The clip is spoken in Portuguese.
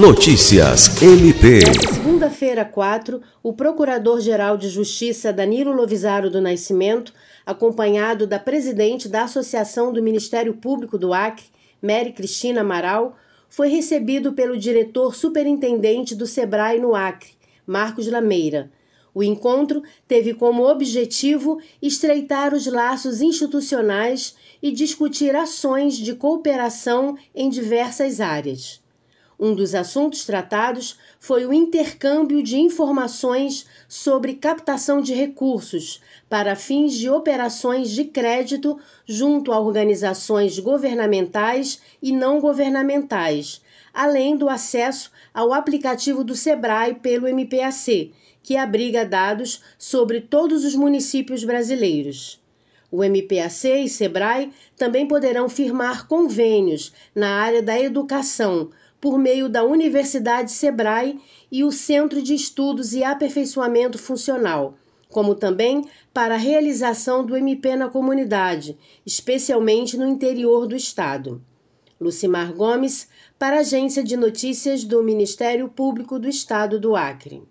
Notícias MP. Segunda-feira, 4, o Procurador-Geral de Justiça Danilo Lovisaro do Nascimento, acompanhado da presidente da Associação do Ministério Público do Acre, Mary Cristina Amaral, foi recebido pelo diretor superintendente do SEBRAE no Acre, Marcos Lameira. O encontro teve como objetivo estreitar os laços institucionais e discutir ações de cooperação em diversas áreas. Um dos assuntos tratados foi o intercâmbio de informações sobre captação de recursos para fins de operações de crédito junto a organizações governamentais e não governamentais, além do acesso ao aplicativo do Sebrae pelo MPAC, que abriga dados sobre todos os municípios brasileiros. O MPAC e Sebrae também poderão firmar convênios na área da educação por meio da Universidade Sebrae e o Centro de Estudos e Aperfeiçoamento Funcional, como também para a realização do MP na comunidade, especialmente no interior do estado. Lucimar Gomes, para a Agência de Notícias do Ministério Público do Estado do Acre.